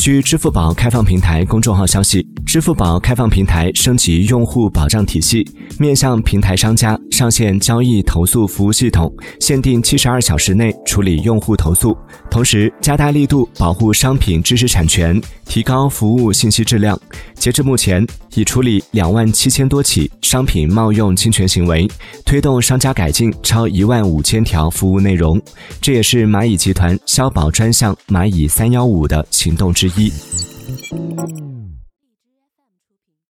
据支付宝开放平台公众号消息，支付宝开放平台升级用户保障体系，面向平台商家上线交易投诉服务系统，限定七十二小时内处理用户投诉，同时加大力度保护商品知识产权，提高服务信息质量。截至目前，已处理两万七千多起商品冒用侵权行为，推动商家改进超一万五千条服务内容。这也是蚂蚁集团消保专项蚂蚁三幺五的行动之一。一。